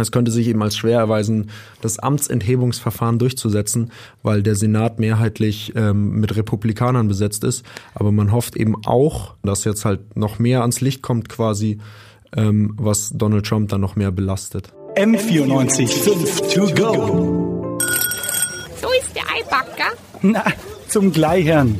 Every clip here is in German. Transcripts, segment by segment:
Es könnte sich eben als schwer erweisen, das Amtsenthebungsverfahren durchzusetzen, weil der Senat mehrheitlich ähm, mit Republikanern besetzt ist. Aber man hofft eben auch, dass jetzt halt noch mehr ans Licht kommt quasi, ähm, was Donald Trump dann noch mehr belastet. M94 5 to go. So ist der Eibacker. Na, zum Gleichern.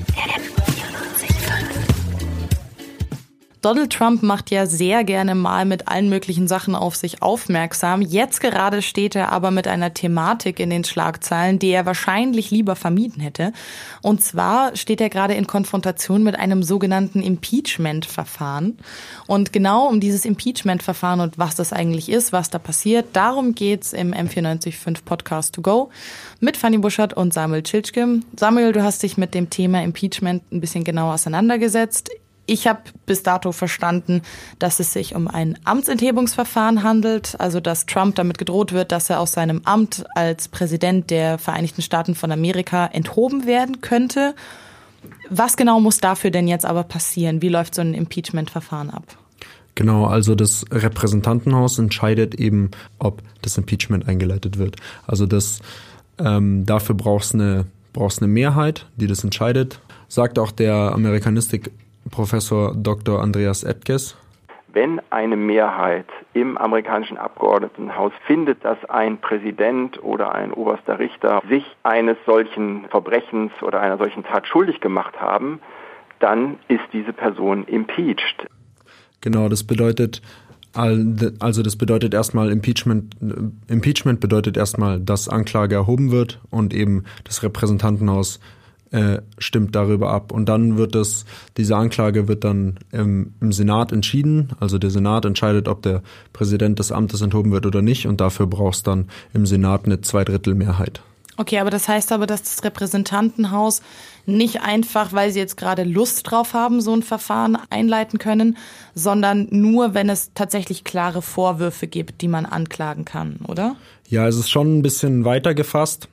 Donald Trump macht ja sehr gerne mal mit allen möglichen Sachen auf sich aufmerksam. Jetzt gerade steht er aber mit einer Thematik in den Schlagzeilen, die er wahrscheinlich lieber vermieden hätte. Und zwar steht er gerade in Konfrontation mit einem sogenannten Impeachment-Verfahren. Und genau um dieses Impeachment-Verfahren und was das eigentlich ist, was da passiert, darum geht's im M945 Podcast to go mit Fanny Buschert und Samuel Tschitschke. Samuel, du hast dich mit dem Thema Impeachment ein bisschen genauer auseinandergesetzt. Ich habe bis dato verstanden, dass es sich um ein Amtsenthebungsverfahren handelt, also dass Trump damit gedroht wird, dass er aus seinem Amt als Präsident der Vereinigten Staaten von Amerika enthoben werden könnte. Was genau muss dafür denn jetzt aber passieren? Wie läuft so ein Impeachment-Verfahren ab? Genau, also das Repräsentantenhaus entscheidet eben, ob das Impeachment eingeleitet wird. Also das ähm, dafür brauchst eine brauchst eine Mehrheit, die das entscheidet. Sagt auch der Amerikanistik Professor Dr. Andreas Edkes. Wenn eine Mehrheit im amerikanischen Abgeordnetenhaus findet, dass ein Präsident oder ein oberster Richter sich eines solchen Verbrechens oder einer solchen Tat schuldig gemacht haben, dann ist diese Person impeached. Genau, das bedeutet, also das bedeutet erstmal Impeachment, Impeachment bedeutet erstmal, dass Anklage erhoben wird und eben das Repräsentantenhaus äh, stimmt darüber ab. Und dann wird es, diese Anklage wird dann im, im Senat entschieden. Also der Senat entscheidet, ob der Präsident des Amtes enthoben wird oder nicht. Und dafür brauchst dann im Senat eine Zweidrittelmehrheit. Okay, aber das heißt aber, dass das Repräsentantenhaus nicht einfach, weil sie jetzt gerade Lust drauf haben, so ein Verfahren einleiten können, sondern nur, wenn es tatsächlich klare Vorwürfe gibt, die man anklagen kann, oder? Ja, es ist schon ein bisschen weiter gefasst.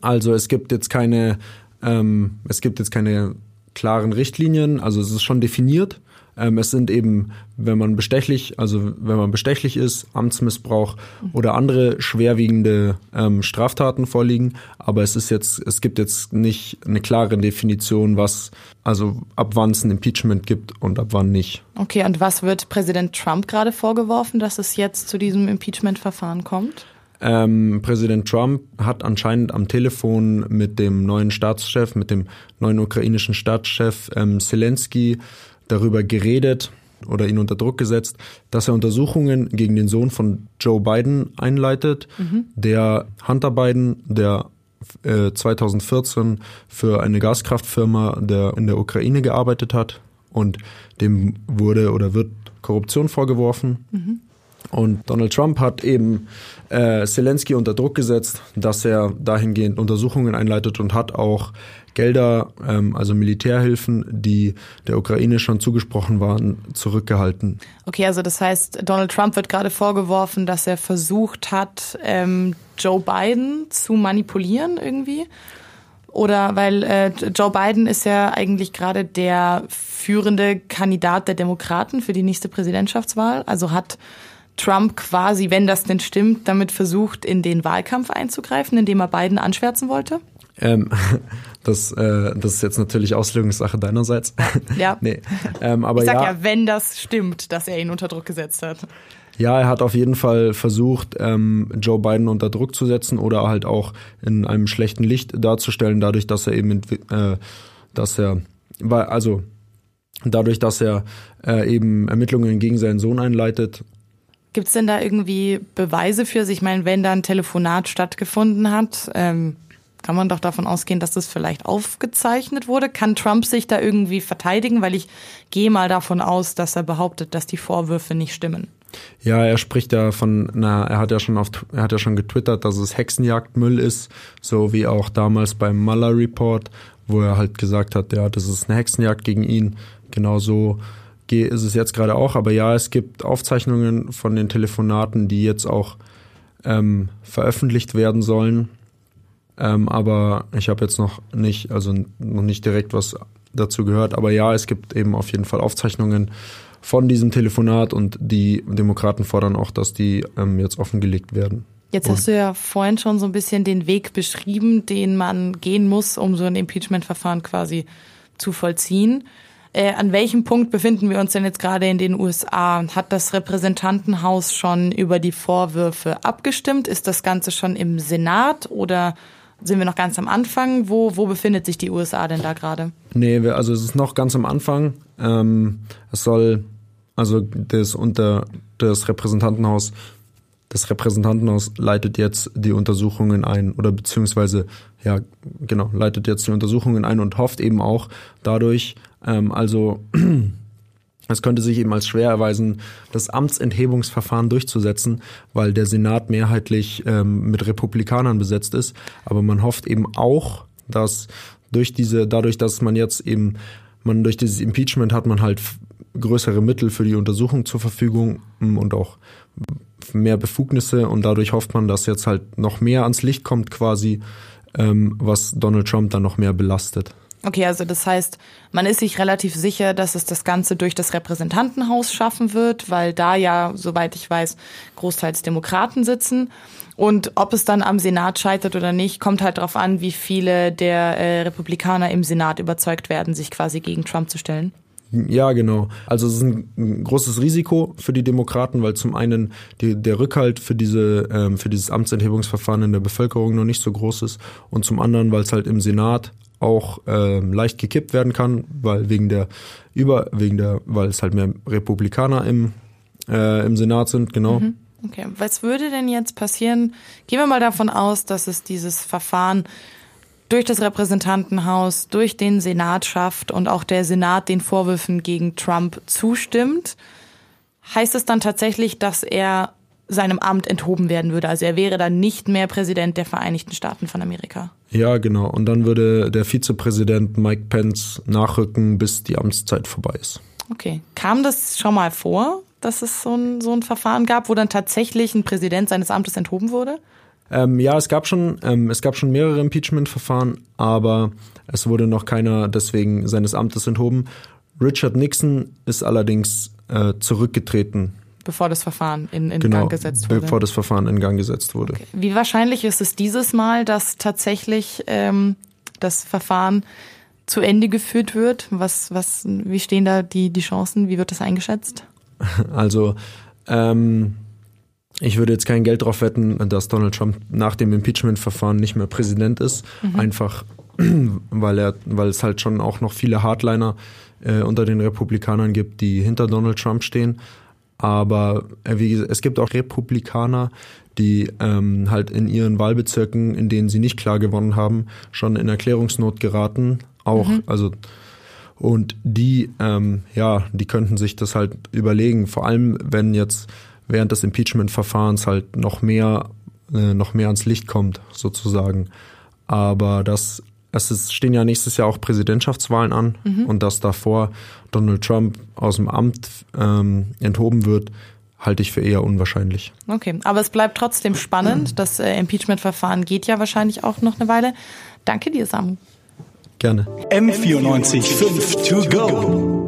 Also es gibt jetzt keine ähm, es gibt jetzt keine klaren Richtlinien, also es ist schon definiert. Ähm, es sind eben, wenn man bestechlich, also wenn man bestechlich ist, Amtsmissbrauch oder andere schwerwiegende ähm, Straftaten vorliegen. Aber es ist jetzt, es gibt jetzt nicht eine klare Definition, was, also ab wann es ein Impeachment gibt und ab wann nicht. Okay, und was wird Präsident Trump gerade vorgeworfen, dass es jetzt zu diesem Impeachment-Verfahren kommt? Ähm, Präsident Trump hat anscheinend am Telefon mit dem neuen Staatschef, mit dem neuen ukrainischen Staatschef ähm, Zelensky darüber geredet oder ihn unter Druck gesetzt, dass er Untersuchungen gegen den Sohn von Joe Biden einleitet, mhm. der Hunter Biden, der äh, 2014 für eine Gaskraftfirma der in der Ukraine gearbeitet hat und dem wurde oder wird Korruption vorgeworfen. Mhm. Und Donald Trump hat eben äh, Zelensky unter Druck gesetzt, dass er dahingehend Untersuchungen einleitet und hat auch Gelder, ähm, also Militärhilfen, die der Ukraine schon zugesprochen waren, zurückgehalten. Okay, also das heißt, Donald Trump wird gerade vorgeworfen, dass er versucht hat, ähm, Joe Biden zu manipulieren irgendwie. Oder weil äh, Joe Biden ist ja eigentlich gerade der führende Kandidat der Demokraten für die nächste Präsidentschaftswahl. Also hat Trump quasi, wenn das denn stimmt, damit versucht, in den Wahlkampf einzugreifen, indem er Biden anschwärzen wollte? Ähm, das, äh, das ist jetzt natürlich Auslegungssache deinerseits. Ja. nee. ähm, aber ich sag ja, ja, wenn das stimmt, dass er ihn unter Druck gesetzt hat. Ja, er hat auf jeden Fall versucht, ähm, Joe Biden unter Druck zu setzen oder halt auch in einem schlechten Licht darzustellen, dadurch, dass er eben, äh, dass er, also dadurch, dass er äh, eben Ermittlungen gegen seinen Sohn einleitet Gibt es denn da irgendwie Beweise für? Ich meine, wenn da ein Telefonat stattgefunden hat, ähm, kann man doch davon ausgehen, dass das vielleicht aufgezeichnet wurde. Kann Trump sich da irgendwie verteidigen? Weil ich gehe mal davon aus, dass er behauptet, dass die Vorwürfe nicht stimmen. Ja, er spricht ja von, na, er hat ja schon auf, er hat ja schon getwittert, dass es Hexenjagdmüll ist, so wie auch damals beim Mueller Report, wo er halt gesagt hat, ja, das ist eine Hexenjagd gegen ihn. Genauso ist es jetzt gerade auch, aber ja, es gibt Aufzeichnungen von den Telefonaten, die jetzt auch ähm, veröffentlicht werden sollen. Ähm, aber ich habe jetzt noch nicht, also noch nicht direkt was dazu gehört. Aber ja, es gibt eben auf jeden Fall Aufzeichnungen von diesem Telefonat und die Demokraten fordern auch, dass die ähm, jetzt offengelegt werden. Jetzt hast du ja vorhin schon so ein bisschen den Weg beschrieben, den man gehen muss, um so ein Impeachment-Verfahren quasi zu vollziehen. Äh, an welchem Punkt befinden wir uns denn jetzt gerade in den USA? Hat das Repräsentantenhaus schon über die Vorwürfe abgestimmt? Ist das Ganze schon im Senat oder sind wir noch ganz am Anfang? Wo, wo befindet sich die USA denn da gerade? Nee, also es ist noch ganz am Anfang. Ähm, es soll, also das unter das Repräsentantenhaus das Repräsentantenhaus leitet jetzt die Untersuchungen ein oder beziehungsweise ja genau leitet jetzt die Untersuchungen ein und hofft eben auch dadurch ähm, also es könnte sich eben als schwer erweisen, das Amtsenthebungsverfahren durchzusetzen, weil der Senat mehrheitlich ähm, mit Republikanern besetzt ist. Aber man hofft eben auch, dass durch diese, dadurch, dass man jetzt eben, man durch dieses Impeachment hat man halt größere Mittel für die Untersuchung zur Verfügung mm, und auch mehr Befugnisse und dadurch hofft man, dass jetzt halt noch mehr ans Licht kommt quasi, ähm, was Donald Trump dann noch mehr belastet. Okay, also das heißt, man ist sich relativ sicher, dass es das Ganze durch das Repräsentantenhaus schaffen wird, weil da ja, soweit ich weiß, großteils Demokraten sitzen. Und ob es dann am Senat scheitert oder nicht, kommt halt darauf an, wie viele der äh, Republikaner im Senat überzeugt werden, sich quasi gegen Trump zu stellen. Ja, genau. Also es ist ein großes Risiko für die Demokraten, weil zum einen die, der Rückhalt für diese ähm, für dieses Amtsenthebungsverfahren in der Bevölkerung noch nicht so groß ist und zum anderen, weil es halt im Senat auch ähm, leicht gekippt werden kann, weil wegen der über wegen der weil es halt mehr Republikaner im äh, im Senat sind, genau. Mhm. Okay, was würde denn jetzt passieren? Gehen wir mal davon aus, dass es dieses Verfahren durch das Repräsentantenhaus, durch den Senat schafft und auch der Senat den Vorwürfen gegen Trump zustimmt, heißt es dann tatsächlich, dass er seinem Amt enthoben werden würde. Also er wäre dann nicht mehr Präsident der Vereinigten Staaten von Amerika. Ja, genau. Und dann würde der Vizepräsident Mike Pence nachrücken, bis die Amtszeit vorbei ist. Okay. Kam das schon mal vor, dass es so ein, so ein Verfahren gab, wo dann tatsächlich ein Präsident seines Amtes enthoben wurde? Ähm, ja, es gab schon, ähm, es gab schon mehrere Impeachment-Verfahren, aber es wurde noch keiner deswegen seines Amtes enthoben. Richard Nixon ist allerdings äh, zurückgetreten. Bevor das Verfahren in, in genau, Gang gesetzt wurde. Bevor das Verfahren in Gang gesetzt wurde. Okay. Wie wahrscheinlich ist es dieses Mal, dass tatsächlich ähm, das Verfahren zu Ende geführt wird? Was, was, wie stehen da die, die Chancen? Wie wird das eingeschätzt? Also ähm, ich würde jetzt kein Geld drauf wetten, dass Donald Trump nach dem Impeachment-Verfahren nicht mehr Präsident ist. Mhm. Einfach, weil er, weil es halt schon auch noch viele Hardliner äh, unter den Republikanern gibt, die hinter Donald Trump stehen. Aber äh, wie gesagt, es gibt auch Republikaner, die ähm, halt in ihren Wahlbezirken, in denen sie nicht klar gewonnen haben, schon in Erklärungsnot geraten. Auch, mhm. also und die, ähm, ja, die könnten sich das halt überlegen. Vor allem, wenn jetzt während des Impeachment-Verfahrens halt noch mehr, äh, noch mehr ans Licht kommt, sozusagen. Aber das, es ist, stehen ja nächstes Jahr auch Präsidentschaftswahlen an mhm. und dass davor Donald Trump aus dem Amt ähm, enthoben wird, halte ich für eher unwahrscheinlich. Okay, aber es bleibt trotzdem spannend. Das äh, Impeachment-Verfahren geht ja wahrscheinlich auch noch eine Weile. Danke dir, Samu. Gerne. M94 5 to go.